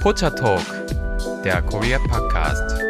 Pocha Talk, der Korea Podcast.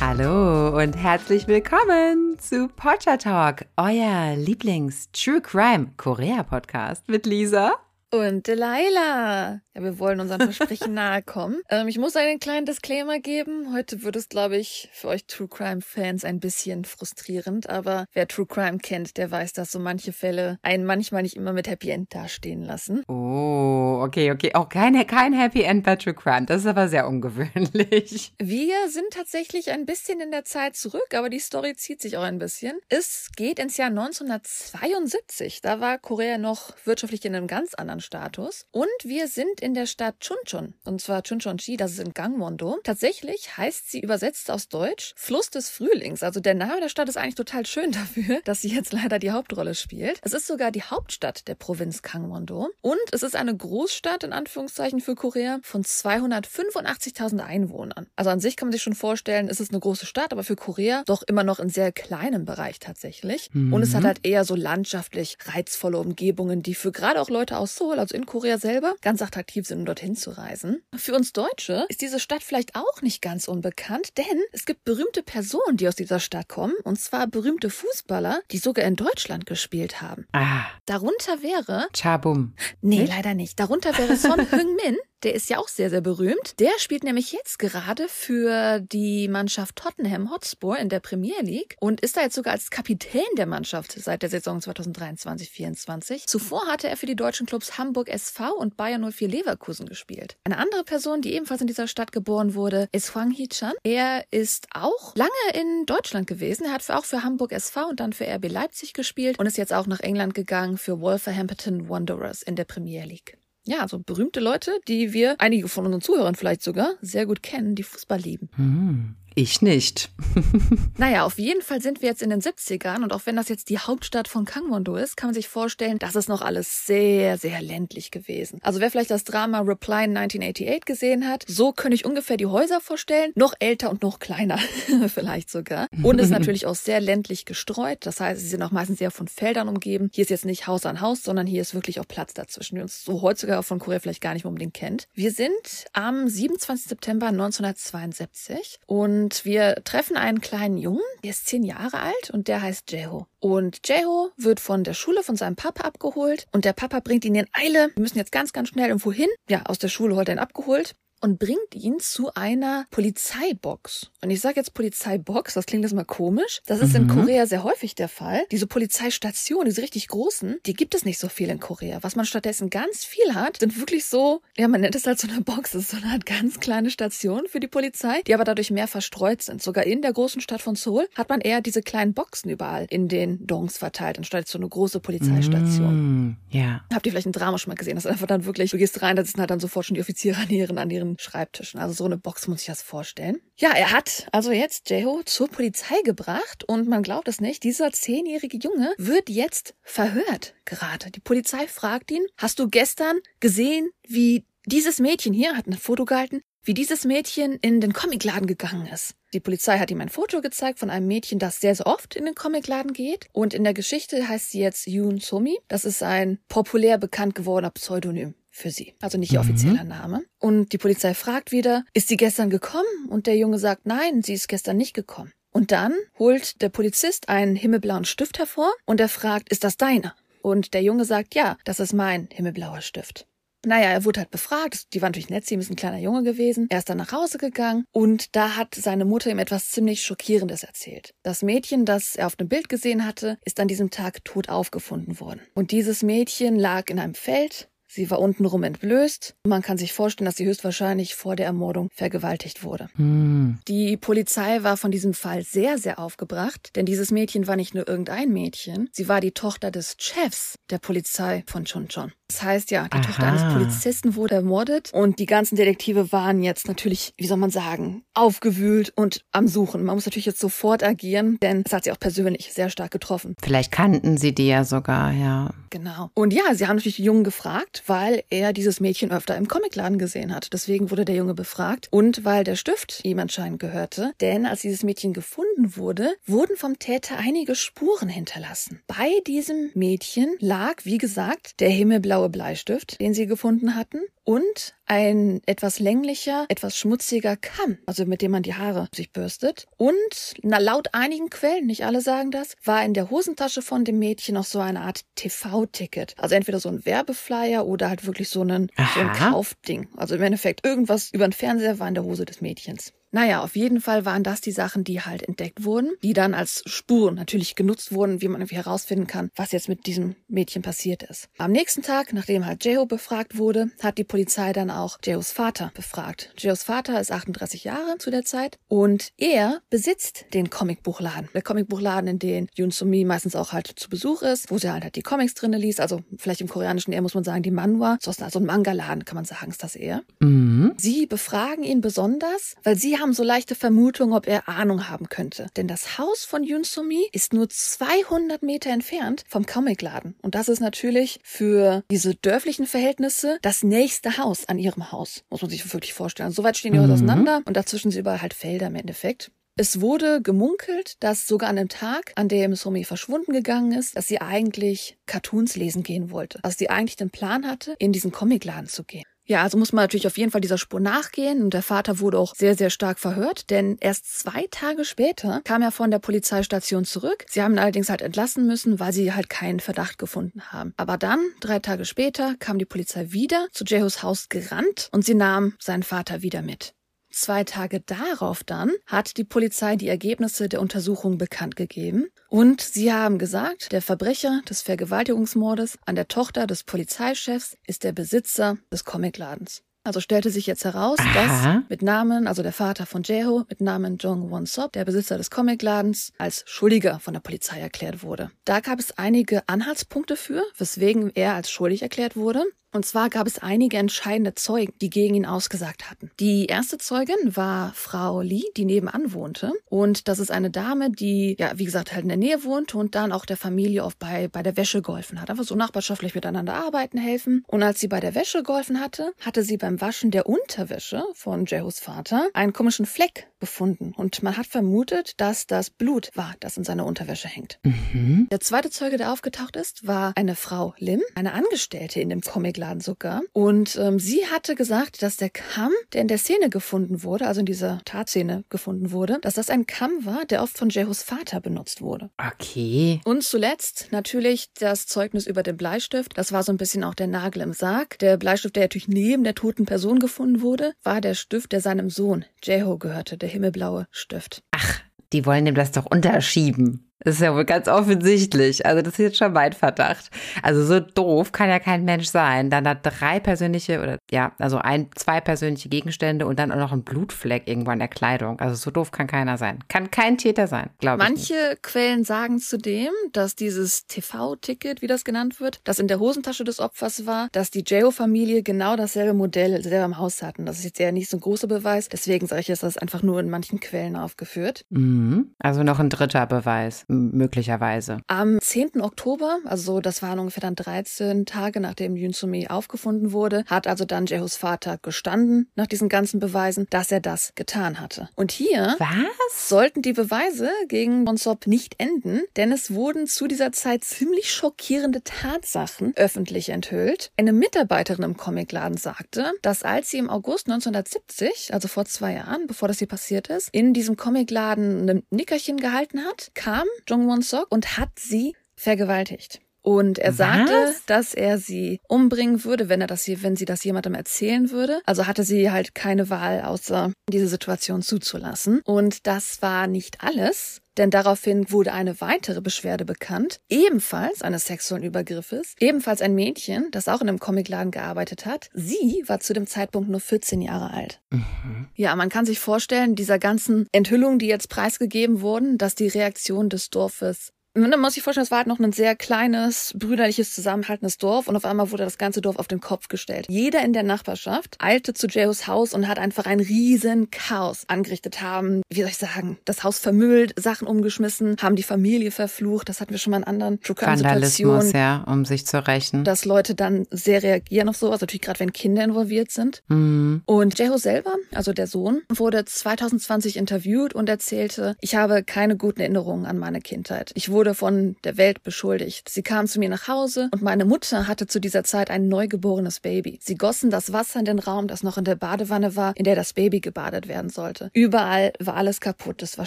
Hallo und herzlich willkommen zu Pocha Talk, euer Lieblings-True Crime Korea Podcast mit Lisa und Delilah. Ja, wir wollen unseren Versprechen nahe kommen. Ähm, ich muss einen kleinen Disclaimer geben. Heute wird es, glaube ich, für euch True Crime Fans ein bisschen frustrierend. Aber wer True Crime kennt, der weiß, dass so manche Fälle einen manchmal nicht immer mit Happy End dastehen lassen. Oh, okay, okay. Auch kein, kein Happy End bei True Crime. Das ist aber sehr ungewöhnlich. Wir sind tatsächlich ein bisschen in der Zeit zurück, aber die Story zieht sich auch ein bisschen. Es geht ins Jahr 1972. Da war Korea noch wirtschaftlich in einem ganz anderen Status. Und wir sind in der Stadt Chuncheon. Und zwar Chuncheonji, das ist in Gangwon-do. Tatsächlich heißt sie übersetzt aus Deutsch Fluss des Frühlings. Also der Name der Stadt ist eigentlich total schön dafür, dass sie jetzt leider die Hauptrolle spielt. Es ist sogar die Hauptstadt der Provinz Gangwon-do. Und es ist eine Großstadt, in Anführungszeichen, für Korea von 285.000 Einwohnern. Also an sich kann man sich schon vorstellen, es ist eine große Stadt, aber für Korea doch immer noch in sehr kleinem Bereich tatsächlich. Mhm. Und es hat halt eher so landschaftlich reizvolle Umgebungen, die für gerade auch Leute aus Seoul Seoul, also in Korea selber, ganz attraktiv sind, um dorthin zu reisen. Für uns Deutsche ist diese Stadt vielleicht auch nicht ganz unbekannt, denn es gibt berühmte Personen, die aus dieser Stadt kommen, und zwar berühmte Fußballer, die sogar in Deutschland gespielt haben. Ah. Darunter wäre Chabum. Nee, nicht? leider nicht. Darunter wäre Son Heung-min, der ist ja auch sehr, sehr berühmt. Der spielt nämlich jetzt gerade für die Mannschaft Tottenham Hotspur in der Premier League und ist da jetzt sogar als Kapitän der Mannschaft seit der Saison 2023-24. Zuvor hatte er für die deutschen Clubs Hamburg SV und Bayern 04 Leverkusen gespielt. Eine andere Person, die ebenfalls in dieser Stadt geboren wurde, ist Huang Hee-chan. Er ist auch lange in Deutschland gewesen. Er hat auch für Hamburg SV und dann für RB Leipzig gespielt und ist jetzt auch nach England gegangen für Wolverhampton Wanderers in der Premier League ja, so berühmte Leute, die wir, einige von unseren Zuhörern vielleicht sogar, sehr gut kennen, die Fußball lieben. Hm. Ich nicht. naja, auf jeden Fall sind wir jetzt in den 70ern und auch wenn das jetzt die Hauptstadt von Kangwon-do ist, kann man sich vorstellen, das ist noch alles sehr, sehr ländlich gewesen. Also wer vielleicht das Drama Reply 1988 gesehen hat, so könnte ich ungefähr die Häuser vorstellen. Noch älter und noch kleiner, vielleicht sogar. Und ist natürlich auch sehr ländlich gestreut. Das heißt, sie sind auch meistens sehr von Feldern umgeben. Hier ist jetzt nicht Haus an Haus, sondern hier ist wirklich auch Platz dazwischen, wie uns so heutzutage von Korea vielleicht gar nicht unbedingt kennt. Wir sind am 27. September 1972 und und wir treffen einen kleinen Jungen, der ist zehn Jahre alt und der heißt Jeho. Und Jeho wird von der Schule von seinem Papa abgeholt und der Papa bringt ihn in Eile. Wir müssen jetzt ganz, ganz schnell irgendwo hin. Ja, aus der Schule holt er ihn abgeholt und bringt ihn zu einer Polizeibox. Und ich sage jetzt Polizeibox, das klingt jetzt mal komisch. Das ist mhm. in Korea sehr häufig der Fall. Diese Polizeistation, diese richtig großen, die gibt es nicht so viel in Korea. Was man stattdessen ganz viel hat, sind wirklich so, ja, man nennt es halt so eine Box, das ist so eine Art ganz kleine Station für die Polizei, die aber dadurch mehr verstreut sind. Sogar in der großen Stadt von Seoul hat man eher diese kleinen Boxen überall in den Dongs verteilt, anstatt so eine große Polizeistation. Mm, ja. Habt ihr vielleicht ein Drama schon mal gesehen? Das ist einfach dann wirklich, du gehst rein, da sitzen halt dann sofort schon die Offiziere an ihren, an ihren Schreibtischen. Also so eine Box muss ich das vorstellen. Ja, er hat also jetzt Jeho zur Polizei gebracht und man glaubt es nicht, dieser zehnjährige Junge wird jetzt verhört gerade. Die Polizei fragt ihn, hast du gestern gesehen, wie dieses Mädchen hier, hat ein Foto gehalten, wie dieses Mädchen in den Comicladen gegangen ist. Die Polizei hat ihm ein Foto gezeigt von einem Mädchen, das sehr, sehr oft in den Comicladen geht. Und in der Geschichte heißt sie jetzt Yoon Somi. Das ist ein populär bekannt gewordener Pseudonym für sie. Also nicht ihr mhm. offizieller Name. Und die Polizei fragt wieder, ist sie gestern gekommen? Und der Junge sagt, nein, sie ist gestern nicht gekommen. Und dann holt der Polizist einen himmelblauen Stift hervor und er fragt, ist das deiner? Und der Junge sagt, ja, das ist mein himmelblauer Stift. Naja, er wurde halt befragt. Die war natürlich nett, sie ist ein kleiner Junge gewesen. Er ist dann nach Hause gegangen und da hat seine Mutter ihm etwas ziemlich Schockierendes erzählt. Das Mädchen, das er auf dem Bild gesehen hatte, ist an diesem Tag tot aufgefunden worden. Und dieses Mädchen lag in einem Feld Sie war untenrum entblößt. Man kann sich vorstellen, dass sie höchstwahrscheinlich vor der Ermordung vergewaltigt wurde. Hm. Die Polizei war von diesem Fall sehr, sehr aufgebracht, denn dieses Mädchen war nicht nur irgendein Mädchen, sie war die Tochter des Chefs der Polizei von Chonchon. Das heißt ja, die Aha. Tochter eines Polizisten wurde ermordet und die ganzen Detektive waren jetzt natürlich, wie soll man sagen, aufgewühlt und am Suchen. Man muss natürlich jetzt sofort agieren, denn es hat sie auch persönlich sehr stark getroffen. Vielleicht kannten sie die ja sogar, ja. Genau. Und ja, sie haben natürlich die Jungen gefragt, weil er dieses Mädchen öfter im Comicladen gesehen hat. Deswegen wurde der Junge befragt und weil der Stift ihm anscheinend gehörte. Denn als dieses Mädchen gefunden wurde, wurden vom Täter einige Spuren hinterlassen. Bei diesem Mädchen lag, wie gesagt, der himmelblaue blaue Bleistift, den sie gefunden hatten. Und ein etwas länglicher, etwas schmutziger Kamm, also mit dem man die Haare sich bürstet. Und na, laut einigen Quellen, nicht alle sagen das, war in der Hosentasche von dem Mädchen noch so eine Art TV-Ticket. Also entweder so ein Werbeflyer oder halt wirklich so, einen, so ein Kaufding. Also im Endeffekt irgendwas über den Fernseher war in der Hose des Mädchens. Naja, auf jeden Fall waren das die Sachen, die halt entdeckt wurden, die dann als Spuren natürlich genutzt wurden, wie man irgendwie herausfinden kann, was jetzt mit diesem Mädchen passiert ist. Am nächsten Tag, nachdem halt Jeho befragt wurde, hat die Polizei dann auch Jehos Vater befragt. Jehos Vater ist 38 Jahre zu der Zeit und er besitzt den Comicbuchladen. Der Comicbuchladen, in dem Yun Sumi meistens auch halt zu Besuch ist, wo sie halt, halt die Comics drinne liest, also vielleicht im Koreanischen eher muss man sagen die Manhwa, so also ein Manga-Laden kann man sagen, ist das eher. Mhm. Sie befragen ihn besonders, weil sie haben so leichte Vermutungen, ob er Ahnung haben könnte. Denn das Haus von Yun Sumi ist nur 200 Meter entfernt vom Comicladen. Und das ist natürlich für diese dörflichen Verhältnisse das nächste Haus an ihrem Haus. Muss man sich wirklich vorstellen. So weit stehen die mhm. auseinander und dazwischen sind überall halt Felder im Endeffekt. Es wurde gemunkelt, dass sogar an dem Tag, an dem Sumi verschwunden gegangen ist, dass sie eigentlich Cartoons lesen gehen wollte. Also sie eigentlich den Plan hatte, in diesen Comicladen zu gehen. Ja, also muss man natürlich auf jeden Fall dieser Spur nachgehen. Und der Vater wurde auch sehr, sehr stark verhört, denn erst zwei Tage später kam er von der Polizeistation zurück. Sie haben ihn allerdings halt entlassen müssen, weil sie halt keinen Verdacht gefunden haben. Aber dann, drei Tage später, kam die Polizei wieder zu Jehos Haus gerannt und sie nahm seinen Vater wieder mit. Zwei Tage darauf dann hat die Polizei die Ergebnisse der Untersuchung bekannt gegeben und sie haben gesagt, der Verbrecher des Vergewaltigungsmordes an der Tochter des Polizeichefs ist der Besitzer des Comicladens. Also stellte sich jetzt heraus, Aha. dass mit Namen, also der Vater von Jeho, mit Namen Jong Won Sop, der Besitzer des Comicladens, als Schuldiger von der Polizei erklärt wurde. Da gab es einige Anhaltspunkte für, weswegen er als schuldig erklärt wurde. Und zwar gab es einige entscheidende Zeugen, die gegen ihn ausgesagt hatten. Die erste Zeugin war Frau Lee, die nebenan wohnte. Und das ist eine Dame, die, ja, wie gesagt, halt in der Nähe wohnte und dann auch der Familie oft bei, bei der Wäsche geholfen hat. Einfach so nachbarschaftlich miteinander arbeiten, helfen. Und als sie bei der Wäsche geholfen hatte, hatte sie beim Waschen der Unterwäsche von Jehos Vater einen komischen Fleck gefunden. Und man hat vermutet, dass das Blut war, das in seiner Unterwäsche hängt. Mhm. Der zweite Zeuge, der aufgetaucht ist, war eine Frau Lim, eine Angestellte in dem Comic Comicladen sogar. Und ähm, sie hatte gesagt, dass der Kamm, der in der Szene gefunden wurde, also in dieser Tatszene gefunden wurde, dass das ein Kamm war, der oft von Jehos Vater benutzt wurde. Okay. Und zuletzt natürlich das Zeugnis über den Bleistift. Das war so ein bisschen auch der Nagel im Sarg. Der Bleistift, der natürlich neben der toten Person gefunden wurde, war der Stift, der seinem Sohn Jeho gehörte, der himmelblaue Stift. Ach, die wollen ihm das doch unterschieben. Das ist ja wohl ganz offensichtlich. Also das ist jetzt schon mein Verdacht. Also so doof kann ja kein Mensch sein. Dann da drei persönliche oder ja, also ein, zwei persönliche Gegenstände und dann auch noch ein Blutfleck irgendwo an der Kleidung. Also so doof kann keiner sein. Kann kein Täter sein, glaube ich. Manche Quellen sagen zudem, dass dieses TV-Ticket, wie das genannt wird, das in der Hosentasche des Opfers war, dass die Jeo-Familie genau dasselbe Modell selber im Haus hatten. Das ist jetzt ja nicht so ein großer Beweis. Deswegen sage ich, ist das einfach nur in manchen Quellen aufgeführt. Mhm. Also noch ein dritter Beweis möglicherweise. Am 10. Oktober, also das waren ungefähr dann 13 Tage, nachdem Yun Sumi aufgefunden wurde, hat also dann Jehos Vater gestanden, nach diesen ganzen Beweisen, dass er das getan hatte. Und hier Was? sollten die Beweise gegen Bonsop nicht enden, denn es wurden zu dieser Zeit ziemlich schockierende Tatsachen öffentlich enthüllt. Eine Mitarbeiterin im Comicladen sagte, dass als sie im August 1970, also vor zwei Jahren, bevor das hier passiert ist, in diesem Comicladen ein Nickerchen gehalten hat, kam Jung Won Sok und hat sie vergewaltigt. Und er sagte, Was? dass er sie umbringen würde, wenn er das hier, wenn sie das jemandem erzählen würde. Also hatte sie halt keine Wahl, außer diese Situation zuzulassen. Und das war nicht alles. Denn daraufhin wurde eine weitere Beschwerde bekannt, ebenfalls eines sexuellen Übergriffes, ebenfalls ein Mädchen, das auch in einem Comicladen gearbeitet hat. Sie war zu dem Zeitpunkt nur 14 Jahre alt. Mhm. Ja, man kann sich vorstellen, dieser ganzen Enthüllungen, die jetzt preisgegeben wurden, dass die Reaktion des Dorfes man muss sich vorstellen, es war halt noch ein sehr kleines, brüderliches, zusammenhaltendes Dorf und auf einmal wurde das ganze Dorf auf den Kopf gestellt. Jeder in der Nachbarschaft eilte zu Jehos Haus und hat einfach ein riesen Chaos angerichtet haben. Wie soll ich sagen? Das Haus vermüllt, Sachen umgeschmissen, haben die Familie verflucht. Das hatten wir schon mal in anderen Vandalismus, ja, um sich zu rächen. Dass Leute dann sehr reagieren auf sowas, natürlich gerade wenn Kinder involviert sind. Mhm. Und Jeho selber, also der Sohn, wurde 2020 interviewt und erzählte, ich habe keine guten Erinnerungen an meine Kindheit. Ich wurde wurde von der Welt beschuldigt. Sie kam zu mir nach Hause und meine Mutter hatte zu dieser Zeit ein neugeborenes Baby. Sie gossen das Wasser in den Raum, das noch in der Badewanne war, in der das Baby gebadet werden sollte. Überall war alles kaputt. Es war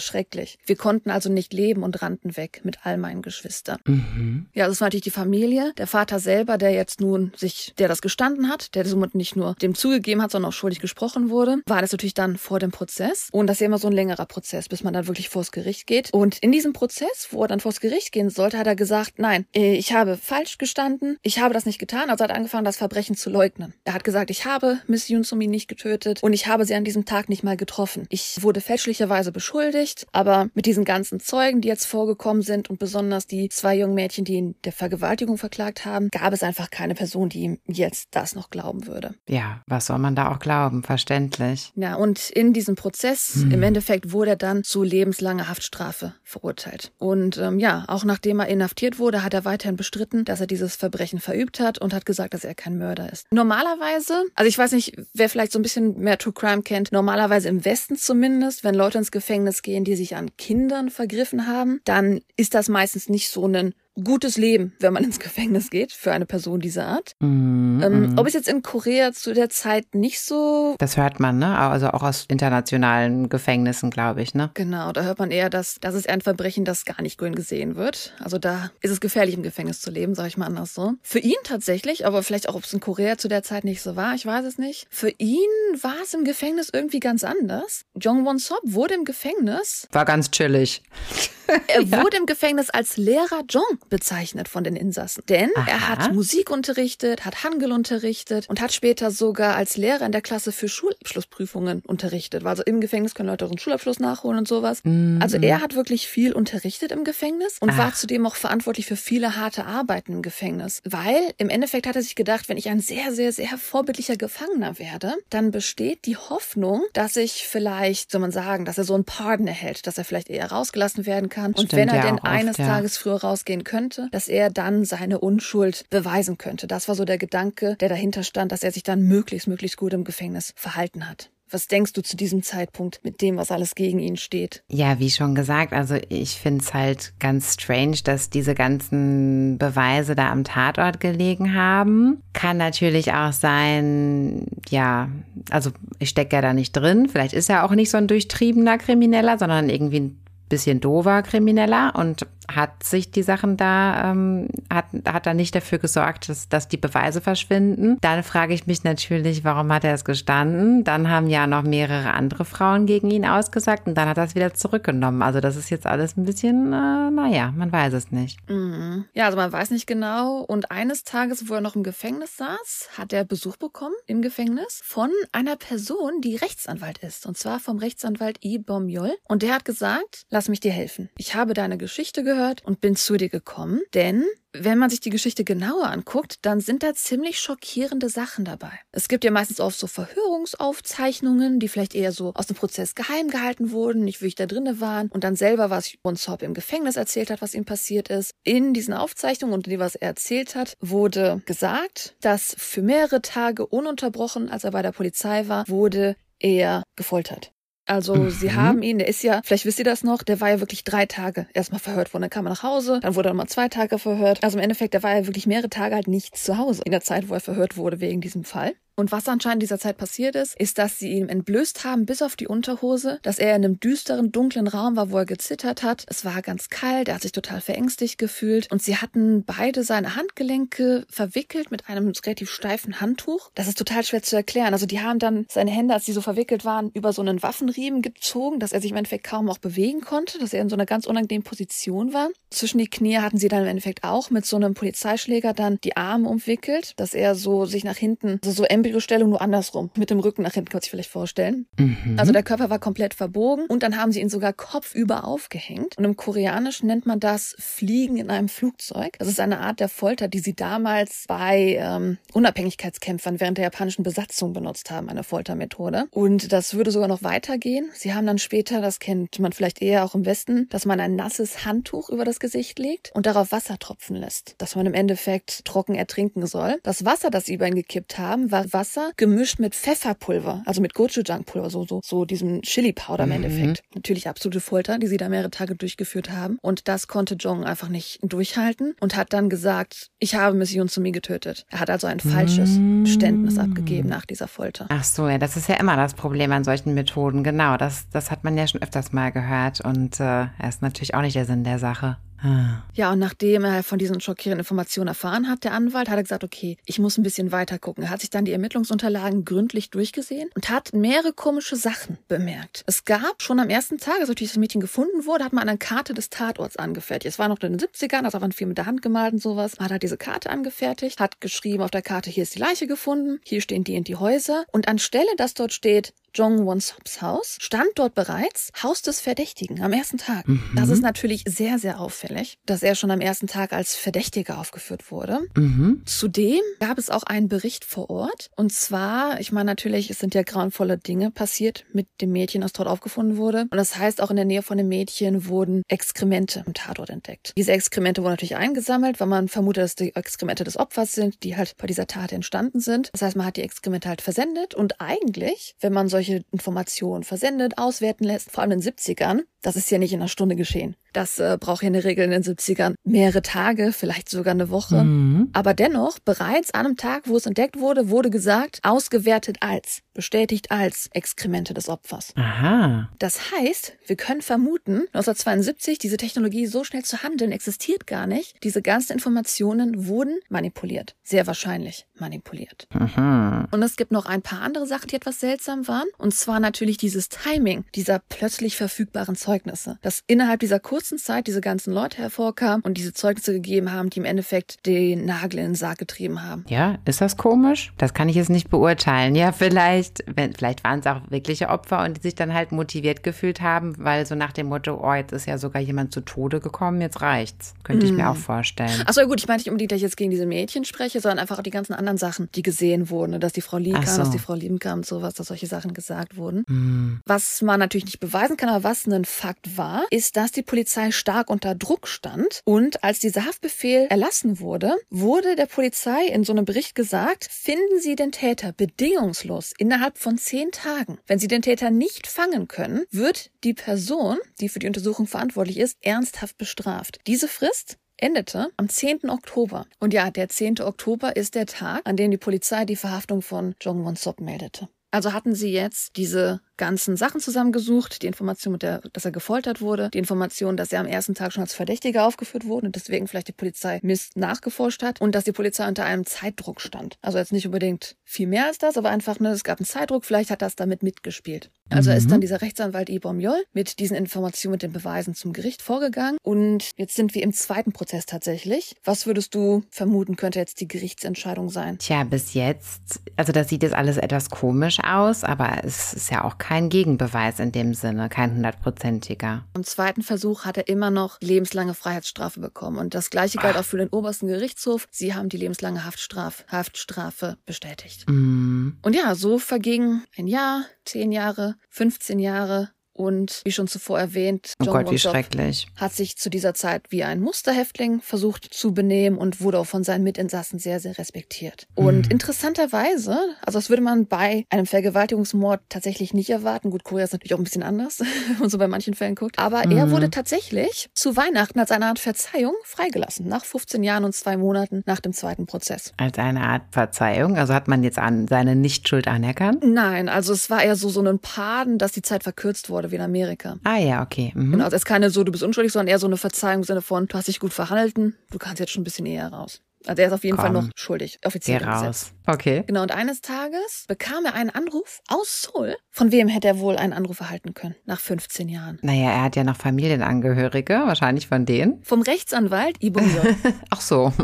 schrecklich. Wir konnten also nicht leben und rannten weg mit all meinen Geschwistern. Mhm. Ja, das war natürlich die Familie. Der Vater selber, der jetzt nun sich, der das gestanden hat, der somit nicht nur dem zugegeben hat, sondern auch schuldig gesprochen wurde, war das natürlich dann vor dem Prozess. Und das ist ja immer so ein längerer Prozess, bis man dann wirklich vors Gericht geht. Und in diesem Prozess, wo er dann vors Gericht gehen sollte, hat er gesagt, nein, äh, ich habe falsch gestanden, ich habe das nicht getan. Also hat er angefangen, das Verbrechen zu leugnen. Er hat gesagt, ich habe Miss Yunsumi nicht getötet und ich habe sie an diesem Tag nicht mal getroffen. Ich wurde fälschlicherweise beschuldigt, aber mit diesen ganzen Zeugen, die jetzt vorgekommen sind und besonders die zwei jungen Mädchen, die ihn der Vergewaltigung verklagt haben, gab es einfach keine Person, die ihm jetzt das noch glauben würde. Ja, was soll man da auch glauben? Verständlich. Ja, und in diesem Prozess, hm. im Endeffekt, wurde er dann zu lebenslanger Haftstrafe verurteilt. Und ähm, ja, auch nachdem er inhaftiert wurde, hat er weiterhin bestritten, dass er dieses Verbrechen verübt hat und hat gesagt, dass er kein Mörder ist. Normalerweise, also ich weiß nicht, wer vielleicht so ein bisschen mehr True Crime kennt, normalerweise im Westen zumindest, wenn Leute ins Gefängnis gehen, die sich an Kindern vergriffen haben, dann ist das meistens nicht so ein gutes Leben, wenn man ins Gefängnis geht, für eine Person dieser Art. Mm, ähm, mm. Ob es jetzt in Korea zu der Zeit nicht so. Das hört man, ne? Also auch aus internationalen Gefängnissen, glaube ich, ne? Genau, da hört man eher, dass das ist ein Verbrechen, das gar nicht grün gesehen wird. Also da ist es gefährlich, im Gefängnis zu leben, sage ich mal anders so. Für ihn tatsächlich, aber vielleicht auch, ob es in Korea zu der Zeit nicht so war, ich weiß es nicht. Für ihn war es im Gefängnis irgendwie ganz anders. Jong Won Sop wurde im Gefängnis. War ganz chillig. Er ja. wurde im Gefängnis als Lehrer Jong bezeichnet von den Insassen. Denn Aha. er hat Musik unterrichtet, hat Hangul unterrichtet und hat später sogar als Lehrer in der Klasse für Schulabschlussprüfungen unterrichtet. Also im Gefängnis können Leute einen Schulabschluss nachholen und sowas. Mhm. Also er hat wirklich viel unterrichtet im Gefängnis und Ach. war zudem auch verantwortlich für viele harte Arbeiten im Gefängnis. Weil im Endeffekt hat er sich gedacht, wenn ich ein sehr, sehr, sehr vorbildlicher Gefangener werde, dann besteht die Hoffnung, dass ich vielleicht, soll man sagen, dass er so einen Pardon erhält, dass er vielleicht eher rausgelassen werden kann. Und Stimmt, wenn er ja, denn eines oft, ja. Tages früher rausgehen könnte, dass er dann seine Unschuld beweisen könnte. Das war so der Gedanke, der dahinter stand, dass er sich dann möglichst, möglichst gut im Gefängnis verhalten hat. Was denkst du zu diesem Zeitpunkt mit dem, was alles gegen ihn steht? Ja, wie schon gesagt, also ich finde es halt ganz strange, dass diese ganzen Beweise da am Tatort gelegen haben. Kann natürlich auch sein, ja, also ich stecke ja da nicht drin. Vielleicht ist er auch nicht so ein durchtriebener Krimineller, sondern irgendwie ein bisschen dover Krimineller und hat sich die Sachen da, ähm, hat, hat er nicht dafür gesorgt, dass, dass die Beweise verschwinden. Dann frage ich mich natürlich, warum hat er es gestanden? Dann haben ja noch mehrere andere Frauen gegen ihn ausgesagt und dann hat er es wieder zurückgenommen. Also das ist jetzt alles ein bisschen, äh, naja, man weiß es nicht. Mhm. Ja, also man weiß nicht genau. Und eines Tages, wo er noch im Gefängnis saß, hat er Besuch bekommen im Gefängnis von einer Person, die Rechtsanwalt ist. Und zwar vom Rechtsanwalt I. Bomjol. Und der hat gesagt, lass mich dir helfen. Ich habe deine Geschichte gehört gehört und bin zu dir gekommen, denn wenn man sich die Geschichte genauer anguckt, dann sind da ziemlich schockierende Sachen dabei. Es gibt ja meistens oft so Verhörungsaufzeichnungen, die vielleicht eher so aus dem Prozess geheim gehalten wurden, nicht wirklich da drinne waren und dann selber, was Bonshop im Gefängnis erzählt hat, was ihm passiert ist. In diesen Aufzeichnungen und dem, was er erzählt hat, wurde gesagt, dass für mehrere Tage ununterbrochen, als er bei der Polizei war, wurde er gefoltert. Also mhm. sie haben ihn, der ist ja, vielleicht wisst ihr das noch, der war ja wirklich drei Tage erstmal verhört worden. Dann kam er nach Hause, dann wurde er mal zwei Tage verhört. Also im Endeffekt, der war ja wirklich mehrere Tage halt nicht zu Hause in der Zeit, wo er verhört wurde wegen diesem Fall. Und was anscheinend in dieser Zeit passiert ist, ist, dass sie ihn entblößt haben bis auf die Unterhose, dass er in einem düsteren, dunklen Raum war, wo er gezittert hat. Es war ganz kalt, er hat sich total verängstigt gefühlt und sie hatten beide seine Handgelenke verwickelt mit einem relativ steifen Handtuch. Das ist total schwer zu erklären. Also die haben dann seine Hände, als sie so verwickelt waren, über so einen Waffenriemen gezogen, dass er sich im Endeffekt kaum auch bewegen konnte, dass er in so einer ganz unangenehmen Position war. Zwischen die Knie hatten sie dann im Endeffekt auch mit so einem Polizeischläger dann die Arme umwickelt, dass er so sich nach hinten, also so Embryostellung nur andersrum, mit dem Rücken nach hinten, kann man sich vielleicht vorstellen. Mhm. Also der Körper war komplett verbogen und dann haben sie ihn sogar kopfüber aufgehängt. Und im Koreanischen nennt man das Fliegen in einem Flugzeug. Das ist eine Art der Folter, die sie damals bei ähm, Unabhängigkeitskämpfern während der japanischen Besatzung benutzt haben, eine Foltermethode. Und das würde sogar noch weitergehen. Sie haben dann später, das kennt man vielleicht eher auch im Westen, dass man ein nasses Handtuch über das Gesicht legt und darauf Wasser tropfen lässt, dass man im Endeffekt trocken ertrinken soll. Das Wasser, das sie über ihn gekippt haben, war Wasser gemischt mit Pfefferpulver, also mit Gochujang-Pulver, so, so, so diesem Chili-Powder im Mhm. Endeffekt. Natürlich absolute Folter, die sie da mehrere Tage durchgeführt haben. Und das konnte Jong einfach nicht durchhalten und hat dann gesagt, ich habe Mission Sumi getötet. Er hat also ein falsches Mm. Geständnis abgegeben nach dieser Folter. Ach so, ja, das ist ja immer das Problem an solchen Methoden. Genau, das, das hat man ja schon öfters mal gehört. Und äh, er ist natürlich auch nicht der Sinn der Sache. Ah. Ja, und nachdem er von diesen schockierenden Informationen erfahren hat, der Anwalt, hat er gesagt, okay, ich muss ein bisschen weiter gucken. Er hat sich dann die Ermittlungsunterlagen gründlich durchgesehen und hat mehrere komische Sachen bemerkt. Es gab schon am ersten Tag, als natürlich das Mädchen gefunden wurde, hat man eine Karte des Tatorts angefertigt. Es war noch in den 70ern, also waren viel mit der Hand gemalt und sowas. Man hat halt diese Karte angefertigt, hat geschrieben auf der Karte, hier ist die Leiche gefunden, hier stehen die und die Häuser. Und anstelle, dass dort steht, Jong Won Sops Haus, stand dort bereits Haus des Verdächtigen am ersten Tag. Das ist natürlich sehr, sehr auffällig, dass er schon am ersten Tag als Verdächtiger aufgeführt wurde. Mhm. Zudem gab es auch einen Bericht vor Ort. Und zwar, ich meine natürlich, es sind ja grauenvolle Dinge passiert mit dem Mädchen, das dort aufgefunden wurde. Und das heißt, auch in der Nähe von dem Mädchen wurden Exkremente im Tatort entdeckt. Diese Exkremente wurden natürlich eingesammelt, weil man vermutet, dass die Exkremente des Opfers sind, die halt bei dieser Tat entstanden sind. Das heißt, man hat die Exkremente halt versendet. Und eigentlich, wenn man solche Informationen versendet, auswerten lässt, vor allem in den 70ern, das ist ja nicht in einer Stunde geschehen. Das äh, braucht ja in der Regel in den 70ern mehrere Tage, vielleicht sogar eine Woche. Mhm. Aber dennoch, bereits an einem Tag, wo es entdeckt wurde, wurde gesagt, ausgewertet als, bestätigt als Exkremente des Opfers. Aha. Das heißt, wir können vermuten, 1972, diese Technologie so schnell zu handeln existiert gar nicht. Diese ganzen Informationen wurden manipuliert. Sehr wahrscheinlich manipuliert. Mhm. Und es gibt noch ein paar andere Sachen, die etwas seltsam waren. Und zwar natürlich dieses Timing dieser plötzlich verfügbaren Zeugnisse. Dass innerhalb dieser kurzen Zeit diese ganzen Leute hervorkamen und diese Zeugnisse gegeben haben, die im Endeffekt den Nagel in den Sarg getrieben haben. Ja, ist das komisch? Das kann ich jetzt nicht beurteilen. Ja, vielleicht, wenn, vielleicht waren es auch wirkliche Opfer und die sich dann halt motiviert gefühlt haben, weil so nach dem Motto, oh, jetzt ist ja sogar jemand zu Tode gekommen, jetzt reicht's. Könnte ich mir auch vorstellen. Achso, ja gut, ich meine nicht unbedingt, dass ich jetzt gegen diese Mädchen spreche, sondern einfach auch die ganzen anderen Sachen, die gesehen wurden. ne, Dass die Frau Lee kam, so. dass die Frau Lieben kam und sowas, dass solche Sachen gesagt wurden. Hm. Was man natürlich nicht beweisen kann, aber was ein Fakt war, ist, dass die Polizei stark unter Druck stand. Und als dieser Haftbefehl erlassen wurde, wurde der Polizei in so einem Bericht gesagt, finden Sie den Täter bedingungslos innerhalb von zehn Tagen. Wenn Sie den Täter nicht fangen können, wird die Person, die für die Untersuchung verantwortlich ist, ernsthaft bestraft. Diese Frist endete am 10. Oktober. Und ja, der 10. Oktober ist der Tag, an dem die Polizei die Verhaftung von Jong Won Sop meldete. Also hatten sie jetzt diese ganzen Sachen zusammengesucht, die Information, mit der, dass er gefoltert wurde, die Information, dass er am ersten Tag schon als Verdächtiger aufgeführt wurde und deswegen vielleicht die Polizei Mist nachgeforscht hat und dass die Polizei unter einem Zeitdruck stand. Also jetzt nicht unbedingt viel mehr als das, aber einfach, ne, es gab einen Zeitdruck, vielleicht hat das damit mitgespielt. Also ist dann dieser Rechtsanwalt Ibom Yol mit diesen Informationen, mit den Beweisen zum Gericht vorgegangen und jetzt sind wir im zweiten Prozess tatsächlich. Was würdest du vermuten, könnte jetzt die Gerichtsentscheidung sein? Tja, bis jetzt, also das sieht jetzt alles etwas komisch aus, aber es ist ja auch kein Gegenbeweis in dem Sinne, kein hundertprozentiger. Im zweiten Versuch hat er immer noch lebenslange Freiheitsstrafe bekommen. Und das gleiche galt auch für den obersten Gerichtshof. Sie haben die lebenslange Haftstrafe, Haftstrafe bestätigt. Mm. Und ja, so verging ein Jahr, zehn Jahre, 15 Jahre. Und wie schon zuvor erwähnt, Oh John Gott, wie schrecklich. hat sich zu dieser Zeit wie ein Musterhäftling versucht zu benehmen und wurde auch von seinen Mitinsassen sehr, sehr respektiert. Und interessanterweise, also das würde man bei einem Vergewaltigungsmord tatsächlich nicht erwarten. Gut, Korea ist natürlich auch ein bisschen anders, wenn man so bei manchen Fällen guckt. Aber er wurde tatsächlich zu Weihnachten als eine Art Verzeihung freigelassen, nach 15 Jahren und zwei Monaten nach dem zweiten Prozess. Als eine Art Verzeihung, also hat man jetzt an seine Nichtschuld anerkannt? Nein, also es war eher so, so ein Paden, dass die Zeit verkürzt wurde, wie in Amerika. Ah ja, okay. Mhm. Genau, also es ist keine so, du bist unschuldig, sondern eher so eine Verzeihung im Sinne von, du hast dich gut verhalten, du kannst jetzt schon ein bisschen eher raus. Also er ist auf jeden Fall Komm. noch schuldig, offiziell Geh raus. Okay. Genau, und eines Tages bekam er einen Anruf aus Seoul. Von wem hätte er wohl einen Anruf erhalten können? Nach 15 Jahren. Naja, er hat ja noch Familienangehörige, wahrscheinlich von denen. Vom Rechtsanwalt Lee Bum-Yol. Ach so.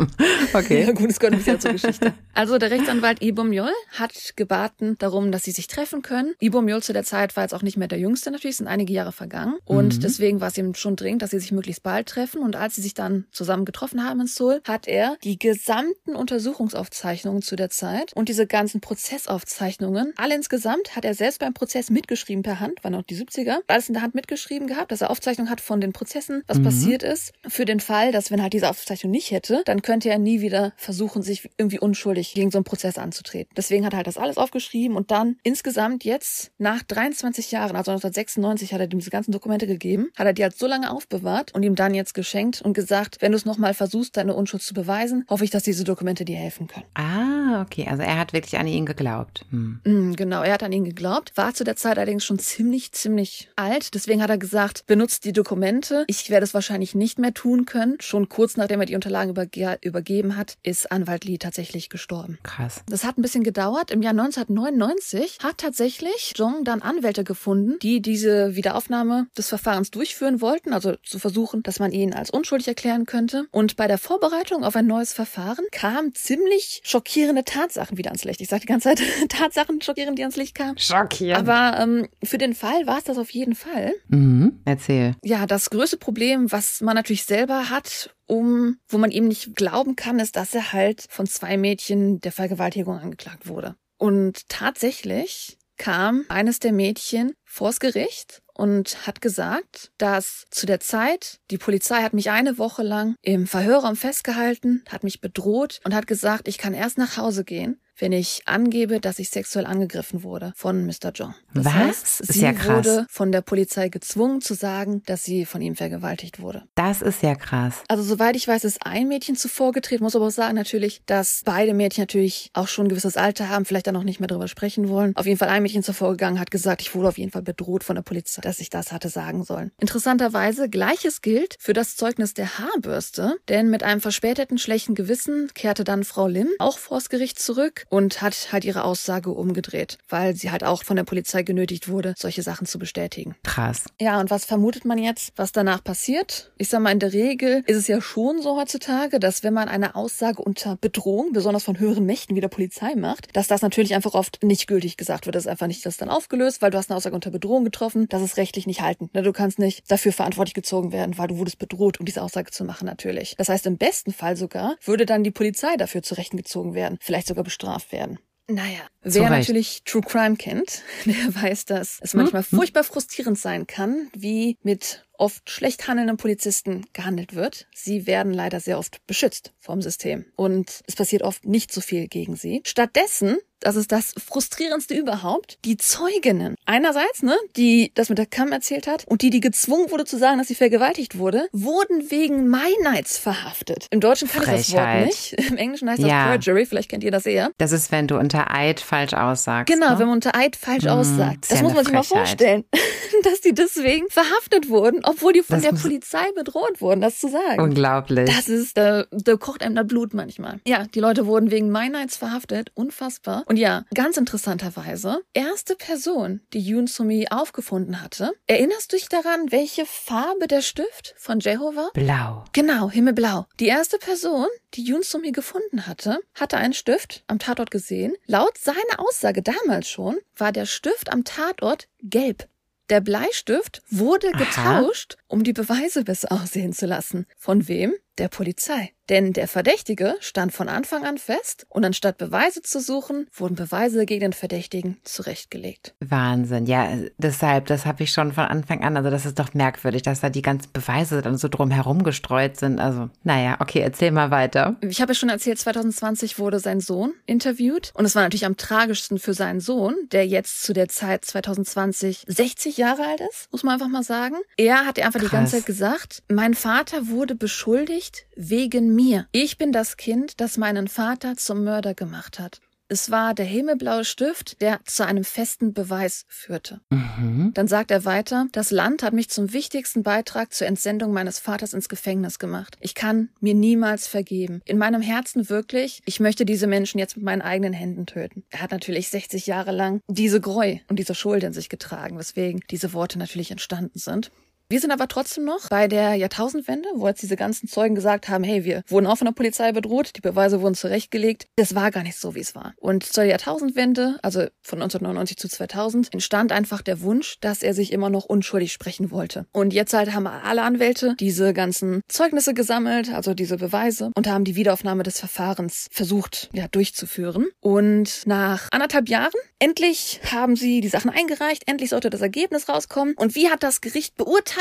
Ja, Okay. gut, es gehört ein bisschen zur Geschichte. Also der Rechtsanwalt Ibum Yol hat gebaten darum, dass sie sich treffen können. Ibum Yol zu der Zeit war jetzt auch nicht mehr der Jüngste natürlich, es sind einige Jahre vergangen. Und deswegen war es ihm schon dringend, dass sie sich möglichst bald treffen. Und als sie sich dann zusammen getroffen haben in Seoul, hat er die gesamten Untersuchungsaufzeichnungen zu der Zeit und diese ganzen Prozessaufzeichnungen. Alle insgesamt hat er selbst beim Prozess mitgeschrieben per Hand, war noch die 70er, alles in der Hand mitgeschrieben gehabt, dass er Aufzeichnungen hat von den Prozessen, was mhm. passiert ist. Für den Fall, dass wenn er halt diese Aufzeichnung nicht hätte, dann könnte er nie wieder versuchen, sich irgendwie unschuldig gegen so einen Prozess anzutreten. Deswegen hat er halt das alles aufgeschrieben und dann insgesamt jetzt nach 23 Jahren, also 1996 hat er ihm diese ganzen Dokumente gegeben, hat er die halt so lange aufbewahrt und ihm dann jetzt geschenkt und gesagt, wenn du es nochmal versuchst, deine Unschuld zu beweisen, hoffe ich, dass diese Dokumente dir helfen können. Ah, okay. Also er hat wirklich an ihn geglaubt. Hm. Mm, genau, er hat an ihn geglaubt, war zu der Zeit allerdings schon ziemlich, ziemlich alt. Deswegen hat er gesagt, benutzt die Dokumente. Ich werde es wahrscheinlich nicht mehr tun können. Schon kurz nachdem er die Unterlagen überge übergeben hat, ist Anwalt Lee tatsächlich gestorben. Krass. Das hat ein bisschen gedauert. Im Jahr 1999 hat tatsächlich Jong dann Anwälte gefunden, die diese Wiederaufnahme des Verfahrens durchführen wollten, also zu versuchen, dass man ihn als unschuldig erklären könnte. Und bei der Vorbereitung auf ein neues Verfahren kamen ziemlich schockierende Tatsachen wieder ans Licht. Ich sage die ganze Zeit Tatsachen schockierend, die ans Licht kamen. Schockierend. Aber ähm, für den Fall war es das auf jeden Fall. Mhm. Erzähl. Ja, das größte Problem, was man natürlich selber hat um, wo man ihm nicht glauben kann, ist, dass er halt von zwei Mädchen der Vergewaltigung angeklagt wurde. Und tatsächlich kam eines der Mädchen vors Gericht und hat gesagt, dass zu der Zeit die Polizei hat mich eine Woche lang im Verhörraum festgehalten, hat mich bedroht und hat gesagt, ich kann erst nach Hause gehen, wenn ich angebe, dass ich sexuell angegriffen wurde von Mr. John. Das Was? Heißt, sie ja wurde von der Polizei gezwungen zu sagen, dass sie von ihm vergewaltigt wurde. Das ist ja krass. Also soweit ich weiß, ist ein Mädchen zuvor getreten, muss aber auch sagen natürlich, dass beide Mädchen natürlich auch schon ein gewisses Alter haben, vielleicht dann noch nicht mehr darüber sprechen wollen. Auf jeden Fall ein Mädchen zuvor gegangen, hat gesagt, ich wurde auf jeden Fall bedroht von der Polizei, dass ich das hatte sagen sollen. Interessanterweise, gleiches gilt für das Zeugnis der Haarbürste, denn mit einem verspäteten schlechten Gewissen kehrte dann Frau Lim auch vors Gericht zurück und hat halt ihre Aussage umgedreht, weil sie halt auch von der Polizei genötigt wurde, solche Sachen zu bestätigen. Krass. Ja, und was vermutet man jetzt, was danach passiert? Ich sag mal, in der Regel ist es ja schon so heutzutage, dass wenn man eine Aussage unter Bedrohung, besonders von höheren Mächten wie der Polizei macht, dass das natürlich einfach oft nicht gültig gesagt wird. Das ist einfach nicht das dann aufgelöst, weil du hast eine Aussage unter Bedrohung getroffen. Das ist rechtlich nicht haltend. Ne? Du kannst nicht dafür verantwortlich gezogen werden, weil du wurdest bedroht, um diese Aussage zu machen natürlich. Das heißt, im besten Fall sogar würde dann die Polizei dafür zu Rechten gezogen werden, vielleicht sogar bestraft bestraft werden. Naja, wer natürlich True Crime kennt, der weiß, dass es manchmal hm? furchtbar frustrierend sein kann, wie mit oft schlecht handelnden Polizisten gehandelt wird. Sie werden leider sehr oft beschützt vom System und es passiert oft nicht so viel gegen sie. Stattdessen das ist das frustrierendste überhaupt, die Zeuginnen. Einerseits, ne, die das mit der Cam erzählt hat und die, die gezwungen wurde zu sagen, dass sie vergewaltigt wurde, wurden wegen Meineids verhaftet. Im Deutschen kann Frechheit. ich das Wort nicht. Im Englischen heißt das Perjury, vielleicht kennt ihr das eher. Das ist, wenn du unter Eid falsch aussagst. Genau, ne? wenn man unter Eid falsch hm, aussagt. Das ja muss man sich mal vorstellen, dass die deswegen verhaftet wurden, obwohl die von das der Polizei bedroht wurden, das zu sagen. Unglaublich. Das ist, da, da kocht einem das Blut manchmal. Ja, die Leute wurden wegen Meineids verhaftet. Unfassbar. Und ja, ganz interessanterweise, erste Person, die Yoon Sumi aufgefunden hatte. Erinnerst du dich daran, welche Farbe der Stift von Jehovah? Blau. Genau, himmelblau. Die erste Person, die Yoon Sumi gefunden hatte, hatte einen Stift am Tatort gesehen. Laut seiner Aussage damals schon war der Stift am Tatort gelb. Der Bleistift wurde getauscht, Aha. um die Beweise besser aussehen zu lassen. Von wem? Der Polizei. Denn der Verdächtige stand von Anfang an fest und anstatt Beweise zu suchen, wurden Beweise gegen den Verdächtigen zurechtgelegt. Wahnsinn. Ja, deshalb, das habe ich schon von Anfang an. Also das ist doch merkwürdig, dass da die ganzen Beweise dann so drumherum gestreut sind. Also, naja, okay, erzähl mal weiter. Ich habe ja schon erzählt, 2020 wurde sein Sohn interviewt. Und es war natürlich am tragischsten für seinen Sohn, der jetzt zu der Zeit 2020 60 Jahre alt ist, muss man einfach mal sagen. Er hat einfach Krass. die ganze Zeit gesagt, mein Vater wurde beschuldigt wegen mir. Ich bin das Kind, das meinen Vater zum Mörder gemacht hat. Es war der himmelblaue Stift, der zu einem festen Beweis führte. Mhm. Dann sagt er weiter, das Land hat mich zum wichtigsten Beitrag zur Entsendung meines Vaters ins Gefängnis gemacht. Ich kann mir niemals vergeben. In meinem Herzen wirklich, ich möchte diese Menschen jetzt mit meinen eigenen Händen töten. Er hat natürlich 60 Jahre lang diese Greu und diese Schuld in sich getragen, weswegen diese Worte natürlich entstanden sind. Wir sind aber trotzdem noch bei der Jahrtausendwende, wo jetzt diese ganzen Zeugen gesagt haben, hey, wir wurden auch von der Polizei bedroht, die Beweise wurden zurechtgelegt. Das war gar nicht so, wie es war. Und zur Jahrtausendwende, also von 1999 zu 2000, entstand einfach der Wunsch, dass er sich immer noch unschuldig sprechen wollte. Und jetzt halt haben alle Anwälte diese ganzen Zeugnisse gesammelt, also diese Beweise, und haben die Wiederaufnahme des Verfahrens versucht, ja, durchzuführen. Und nach anderthalb Jahren, endlich haben sie die Sachen eingereicht, endlich sollte das Ergebnis rauskommen. Und wie hat das Gericht beurteilt?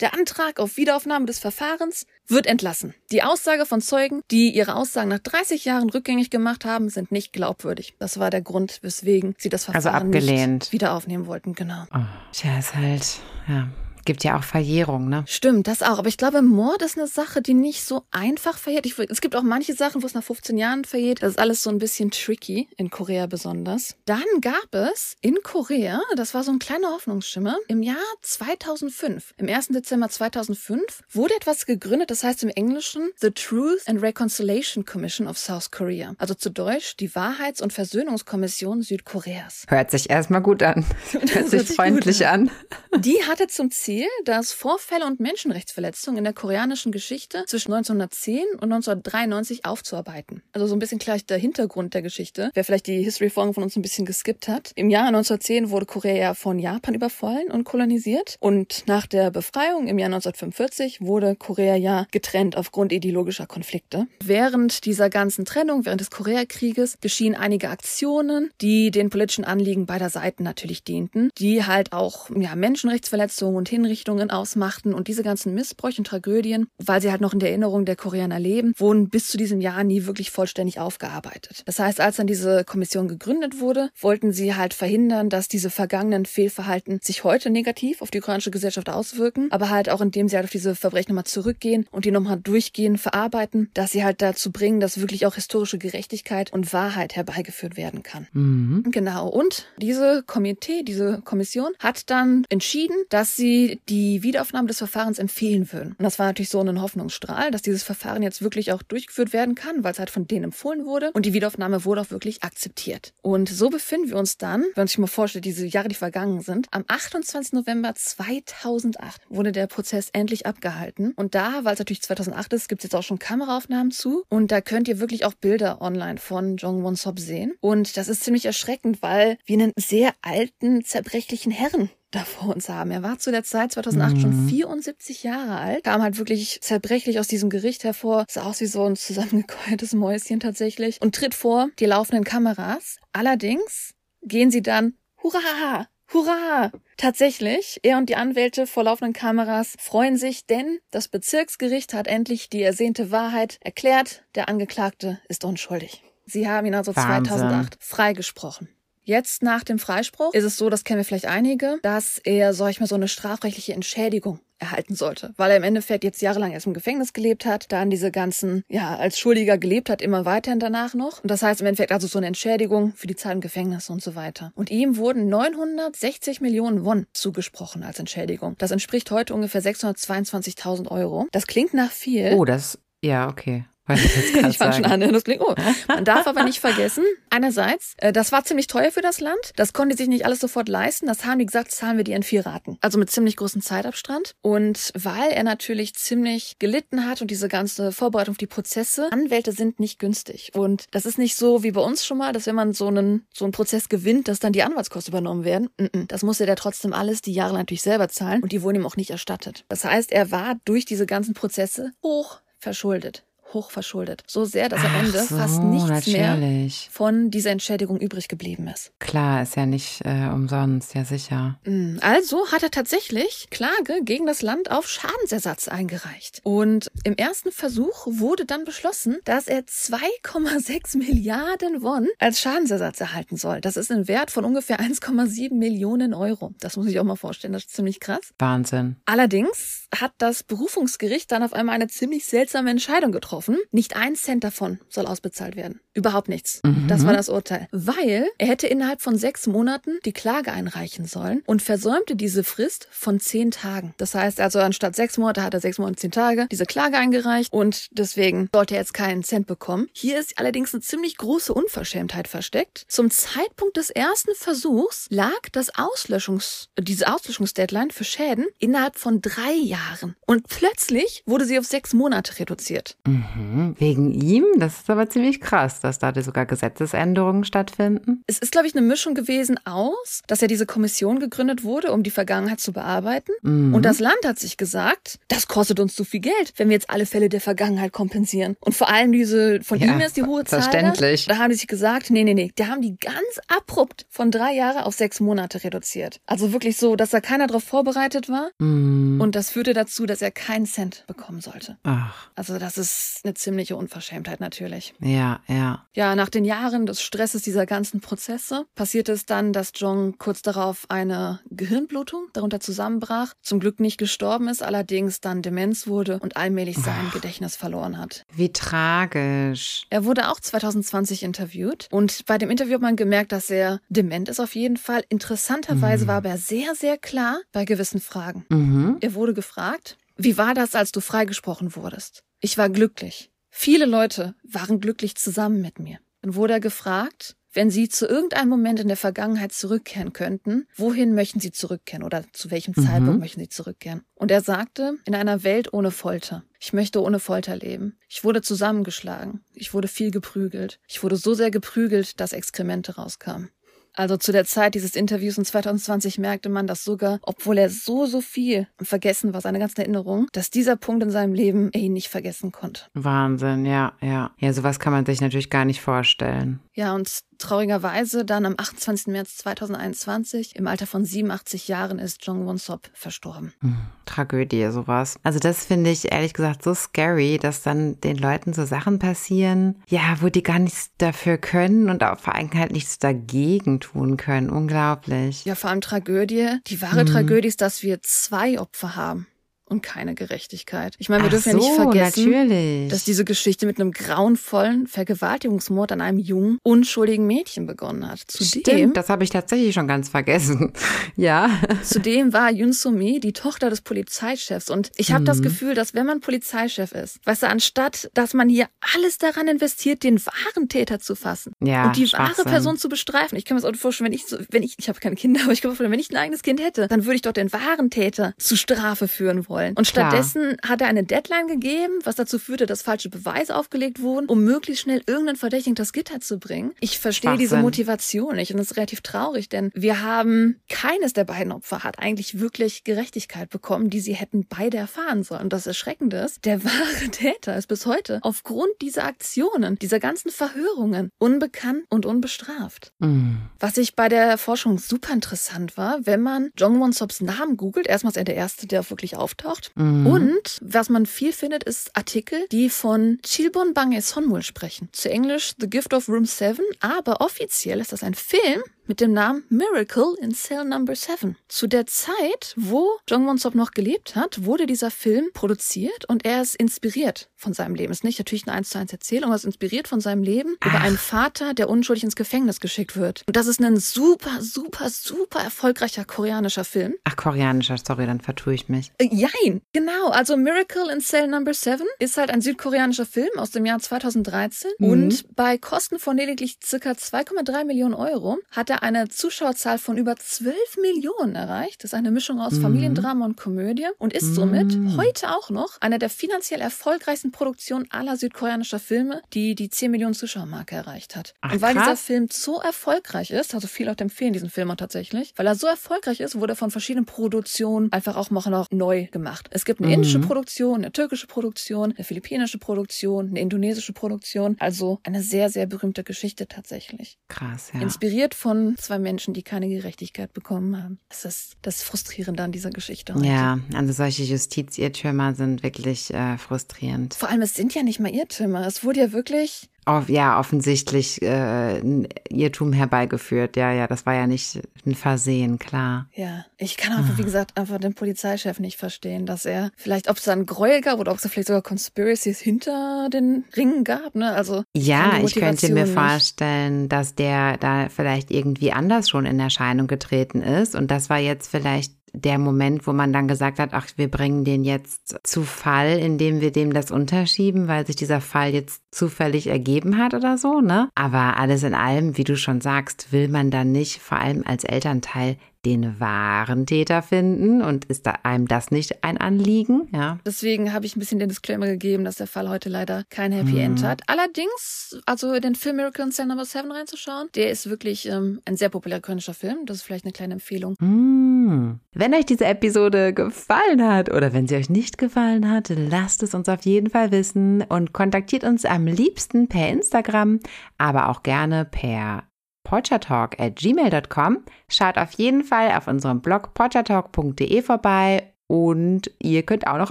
Der Antrag auf Wiederaufnahme des Verfahrens wird entlassen. Die Aussage von Zeugen, die ihre Aussagen nach 30 Jahren rückgängig gemacht haben, sind nicht glaubwürdig. Das war der Grund, weswegen sie das Also Verfahren abgelehnt. nicht wieder aufnehmen wollten. Genau. Oh, tja, ist halt, ja, gibt ja auch Verjährung, ne? Stimmt, das auch. Aber ich glaube, Mord ist eine Sache, die nicht so einfach verjährt. Ich, es gibt auch manche Sachen, wo es nach 15 Jahren verjährt. Das ist alles so ein bisschen tricky, in Korea besonders. Dann gab es in Korea, das war so ein kleiner Hoffnungsschimmer, im Jahr 2005, im 1. Dezember 2005, wurde etwas gegründet, das heißt im Englischen The Truth and Reconciliation Commission of South Korea. Also zu Deutsch die Wahrheits- und Versöhnungskommission Südkoreas. Hört sich erstmal gut an. Hört hört sich freundlich gut an. Die hatte zum Ziel, dass Vorfälle und Menschenrechtsverletzungen in der koreanischen Geschichte zwischen 1910 und 1993 aufzuarbeiten. Also so ein bisschen gleich der Hintergrund der Geschichte. Wer vielleicht die History-Folgen von uns ein bisschen geskippt hat. Im Jahr 1910 wurde Korea von Japan überfallen und kolonisiert. Und nach der Befreiung im Jahr 1945 wurde Korea ja getrennt aufgrund ideologischer Konflikte. Während dieser ganzen Trennung, während des Koreakrieges, geschehen einige Aktionen, die den politischen Anliegen beider Seiten natürlich dienten, die halt auch ja, Menschenrechtsverletzungen und Hinrichtungen ausmachten und diese ganzen Missbräuche und Tragödien, weil sie halt noch in der Erinnerung der Koreaner leben, wurden bis zu diesem Jahr nie wirklich vollständig aufgearbeitet. Das heißt, als dann diese Kommission gegründet wurde, wollten sie halt verhindern, dass diese vergangenen Fehlverhalten sich heute negativ auf die koreanische Gesellschaft auswirken, aber halt auch indem sie halt auf diese Verbrechen nochmal zurückgehen und die nochmal durchgehen, verarbeiten, dass sie halt dazu bringen, dass wirklich auch historische Gerechtigkeit und Wahrheit herbeigeführt werden kann. Mhm. Genau. Und diese Komitee, diese Kommission hat dann entschieden, dass sie die Wiederaufnahme des Verfahrens empfehlen würden. Und das war natürlich so ein Hoffnungsstrahl, dass dieses Verfahren jetzt wirklich auch durchgeführt werden kann, weil es halt von denen empfohlen wurde. Und die Wiederaufnahme wurde auch wirklich akzeptiert. Und so befinden wir uns dann, wenn man sich mal vorstellt, diese Jahre, die vergangen sind, am 28. November 2008 wurde der Prozess endlich abgehalten. Und da, weil es natürlich 2008 ist, gibt es jetzt auch schon Kameraaufnahmen zu. Und da könnt ihr wirklich auch Bilder online von Jong Won Sop sehen. Und das ist ziemlich erschreckend, weil wir einen sehr alten, zerbrechlichen Herren da vor uns haben. Er war zu der Zeit 2008 schon 74 Jahre alt, kam halt wirklich zerbrechlich aus diesem Gericht hervor, sah aus wie so ein zusammengekeultes Mäuschen tatsächlich und tritt vor die laufenden Kameras. Allerdings gehen sie dann Hurra! Hurra! Tatsächlich, er und die Anwälte vor laufenden Kameras freuen sich, denn das Bezirksgericht hat endlich die ersehnte Wahrheit erklärt. Der Angeklagte ist unschuldig. Sie haben ihn also Wahnsinn. 2008 freigesprochen. Jetzt nach dem Freispruch ist es so, das kennen wir vielleicht einige, dass er, sag ich mal, so eine strafrechtliche Entschädigung erhalten sollte, weil er im Endeffekt jetzt jahrelang erst im Gefängnis gelebt hat, dann diese ganzen, ja, als Schuldiger gelebt hat, immer weiterhin danach noch. Und das heißt im Endeffekt also so eine Entschädigung für die Zeit im Gefängnis und so weiter. Und ihm wurden 960 Millionen Won zugesprochen als Entschädigung. Das entspricht heute ungefähr 622.000 Euro. Das klingt nach viel. Oh, das, ja, okay. Ich fang schon an, das klingt, oh. Man darf aber nicht vergessen, einerseits, äh, das war ziemlich teuer für das Land. Das konnte sich nicht alles sofort leisten. Das haben die gesagt, zahlen wir dir in vier Raten. Also mit ziemlich großem Zeitabstand. Und weil er natürlich ziemlich gelitten hat und diese ganze Vorbereitung auf die Prozesse, Anwälte sind nicht günstig. Und das ist nicht so wie bei uns schon mal, dass wenn man so einen, so einen Prozess gewinnt, dass dann die Anwaltskosten übernommen werden. Das musste der trotzdem alles die Jahre natürlich selber zahlen und die wurden ihm auch nicht erstattet. Das heißt, er war durch diese ganzen Prozesse hoch verschuldet. Hoch verschuldet. So sehr, dass am Ach Ende so, fast nichts mehr natürlich. von dieser Entschädigung übrig geblieben ist. Klar, ist ja nicht äh, umsonst, ja sicher. Mm, Also hat er tatsächlich Klage gegen das Land auf Schadensersatz eingereicht. Und im ersten Versuch wurde dann beschlossen, dass er 2,6 Milliarden Won als Schadensersatz erhalten soll. Das ist ein Wert von ungefähr 1,7 Millionen Euro. Das muss ich auch mal vorstellen, das ist ziemlich krass. Wahnsinn. Allerdings hat das Berufungsgericht dann auf einmal eine ziemlich seltsame Entscheidung getroffen. Kaufen. Nicht ein Cent davon soll ausbezahlt werden. Überhaupt nichts. Mhm. Das war das Urteil. Weil er hätte innerhalb von sechs Monaten die Klage einreichen sollen und versäumte diese Frist von zehn Tagen. Das heißt also, anstatt sechs Monate hat er sechs Monate, zehn Tage diese Klage eingereicht und deswegen sollte er jetzt keinen Cent bekommen. Hier ist allerdings eine ziemlich große Unverschämtheit versteckt. Zum Zeitpunkt des ersten Versuchs lag das Auslöschungs, diese Auslöschungsdeadline für Schäden innerhalb von drei Jahren. Und plötzlich wurde sie auf sechs Monate reduziert. Mhm. Wegen ihm? Das ist aber ziemlich krass, dass da sogar Gesetzesänderungen stattfinden. Es ist, glaube ich, eine Mischung gewesen aus, dass ja diese Kommission gegründet wurde, um die Vergangenheit zu bearbeiten. Mhm. Und das Land hat sich gesagt, das kostet uns zu viel Geld, wenn wir jetzt alle Fälle der Vergangenheit kompensieren. Und vor allem diese, von ja, ihm ist die hohe Zahl. Verständlich. Da, da haben die sich gesagt, nee, nee, nee, da haben die ganz abrupt von drei Jahre auf sechs Monate reduziert. Also wirklich so, dass da keiner darauf vorbereitet war. Mhm. Und das führte dazu, dass er keinen Cent bekommen sollte. Ach. Also das ist eine ziemliche Unverschämtheit natürlich. Ja, ja. Ja, nach den Jahren des Stresses dieser ganzen Prozesse passierte es dann, dass Jong kurz darauf eine Gehirnblutung darunter zusammenbrach, zum Glück nicht gestorben ist, allerdings dann Demenz wurde und allmählich sein Ach. Gedächtnis verloren hat. Wie tragisch. Er wurde auch 2020 interviewt und bei dem Interview hat man gemerkt, dass er dement ist auf jeden Fall. Interessanterweise mhm. war aber sehr, sehr klar bei gewissen Fragen. Mhm. Er wurde gefragt, wie war das, als du freigesprochen wurdest? Ich war glücklich. Viele Leute waren glücklich zusammen mit mir. Dann wurde er gefragt, wenn Sie zu irgendeinem Moment in der Vergangenheit zurückkehren könnten, wohin möchten Sie zurückkehren oder zu welchem mhm. Zeitpunkt möchten Sie zurückkehren? Und er sagte, in einer Welt ohne Folter. Ich möchte ohne Folter leben. Ich wurde zusammengeschlagen. Ich wurde viel geprügelt. Ich wurde so sehr geprügelt, dass Exkremente rauskamen. Also zu der Zeit dieses Interviews in 2020 merkte man, dass sogar, obwohl er so, so viel vergessen war, seine ganzen Erinnerungen, dass dieser Punkt in seinem Leben er ihn nicht vergessen konnte. Wahnsinn, ja, ja. Ja, sowas kann man sich natürlich gar nicht vorstellen. Ja, und traurigerweise dann am 28. März 2021 im Alter von 87 Jahren ist Jong Won-sop verstorben. Hm, Tragödie, sowas. Also das finde ich ehrlich gesagt so scary, dass dann den Leuten so Sachen passieren, ja, wo die gar nichts dafür können und auch vor allem halt nichts dagegen tun können. Unglaublich. Ja, vor allem Tragödie. Die wahre hm. Tragödie ist, dass wir zwei Opfer haben und keine Gerechtigkeit. Ich meine, wir Ach dürfen so, ja nicht vergessen, natürlich. dass diese Geschichte mit einem grauenvollen Vergewaltigungsmord an einem jungen, unschuldigen Mädchen begonnen hat. Zudem, Stimmt, das habe ich tatsächlich schon ganz vergessen. ja. Zudem war Yun Sumi die Tochter des Polizeichefs und ich habe mhm. das Gefühl, dass wenn man Polizeichef ist, weißt du, anstatt, dass man hier alles daran investiert, den wahren Täter zu fassen ja, und die wahre Person zu bestreifen. Ich kann mir das auch vorstellen, wenn ich so, wenn ich, ich habe keine Kinder, aber ich kann mir vorstellen, wenn ich ein eigenes Kind hätte, dann würde ich doch den wahren Täter zu Strafe führen wollen wollen. Und stattdessen Klar. hat er eine Deadline gegeben, was dazu führte, dass falsche Beweise aufgelegt wurden, um möglichst schnell irgendeinen Verdächtigen das Gitter zu bringen. Ich verstehe diese Motivation nicht und das ist relativ traurig, denn wir haben keines der beiden Opfer hat eigentlich wirklich Gerechtigkeit bekommen, die sie hätten beide erfahren sollen. Und das Erschreckende ist, der wahre Täter ist bis heute aufgrund dieser Aktionen, dieser ganzen Verhörungen unbekannt und unbestraft. Mhm. Was ich bei der Forschung super interessant war, wenn man Jong Won Sops Namen googelt, erstmal ist er der Erste, der wirklich auftaucht gesucht. Mhm. Und was man viel findet, ist Artikel, die von Chilbon Bange Sonmul sprechen. Zu Englisch The Gift of Room 7, aber offiziell ist das ein Film mit dem Namen Miracle in Cell Number 7. Zu der Zeit, wo Jong Won-sop noch gelebt hat, wurde dieser Film produziert und er ist inspiriert von seinem Leben. Ist nicht natürlich eine 1 zu 1 Erzählung, aber ist inspiriert von seinem Leben Ach. über einen Vater, der unschuldig ins Gefängnis geschickt wird. Und das ist ein super, super, super erfolgreicher koreanischer Film. Ach, koreanischer, sorry, dann vertue ich mich. Äh, jein, genau. Also Miracle in Cell Number 7 ist halt ein südkoreanischer Film aus dem Jahr 2013 mhm. und bei Kosten von lediglich circa 2,3 Millionen Euro hat er eine Zuschauerzahl von über 12 Millionen erreicht. Das ist eine Mischung aus mhm. Familiendrama und Komödie und ist somit mhm. heute auch noch einer der finanziell erfolgreichsten Produktionen aller südkoreanischer Filme, die die 10 Millionen Zuschauermarke erreicht hat. Ach, und weil krass. dieser Film so erfolgreich ist, also viele Leute empfehlen diesen Film auch tatsächlich, weil er so erfolgreich ist, wurde er von verschiedenen Produktionen einfach auch noch neu gemacht. Es gibt eine mhm. indische Produktion, eine türkische Produktion, eine philippinische Produktion, eine indonesische Produktion. Also eine sehr, sehr berühmte Geschichte tatsächlich. Krass, ja. Inspiriert von zwei Menschen, die keine Gerechtigkeit bekommen haben. Das ist das Frustrierende an dieser Geschichte. Heute. Ja, also solche Justizirrtümer sind wirklich äh, frustrierend. Vor allem, es sind ja nicht mal Irrtümer. Es wurde ja wirklich auf, ja, offensichtlich äh, ein Irrtum herbeigeführt. Ja, ja, das war ja nicht ein Versehen, klar. Ja, ich kann einfach, wie gesagt, einfach den Polizeichef nicht verstehen, dass er vielleicht, ob es da einen Gräuel gab oder ob es vielleicht sogar Conspiracies hinter den Ringen gab, ne? Also ja, ich könnte mir nicht- vorstellen, dass der da vielleicht irgendwie anders schon in Erscheinung getreten ist und das war jetzt vielleicht der Moment, wo man dann gesagt hat, ach, wir bringen den jetzt zu Fall, indem wir dem das unterschieben, weil sich dieser Fall jetzt zufällig ergeben hat oder so, ne? Aber alles in allem, wie du schon sagst, will man dann nicht, vor allem als Elternteil, den wahren Täter finden und ist da einem das nicht ein Anliegen, ja? Deswegen habe ich ein bisschen den Disclaimer gegeben, dass der Fall heute leider kein Happy End hat. Allerdings, also den Film Miracle in Cell Number 7 reinzuschauen, der ist wirklich ähm, ein sehr populärer koreanischer Film. Das ist vielleicht eine kleine Empfehlung. Mm. Wenn euch diese Episode gefallen hat oder wenn sie euch nicht gefallen hat, lasst es uns auf jeden Fall wissen und kontaktiert uns am liebsten per Instagram, aber auch gerne per porchatalk at gmail.com. Schaut auf jeden Fall auf unserem Blog porchatalk.de vorbei und ihr könnt auch noch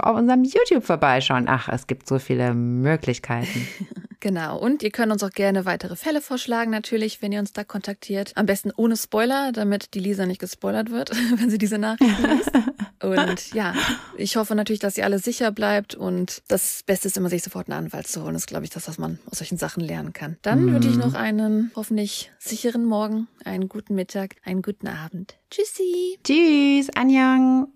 auf unserem YouTube vorbeischauen. Ach, es gibt so viele Möglichkeiten. Genau. Und ihr könnt uns auch gerne weitere Fälle vorschlagen, natürlich, wenn ihr uns da kontaktiert. Am besten ohne Spoiler, damit die Lisa nicht gespoilert wird, wenn sie diese Nachrichten liest. Und ja, ich hoffe natürlich, dass ihr alle sicher bleibt. Und das Beste ist immer, sich sofort einen Anwalt zu holen. Das ist, glaube ich, das, was man aus solchen Sachen lernen kann. Dann wünsche ich noch einen hoffentlich sicheren Morgen, einen guten Mittag, einen guten Abend. Tschüssi! Tschüss, Anjang.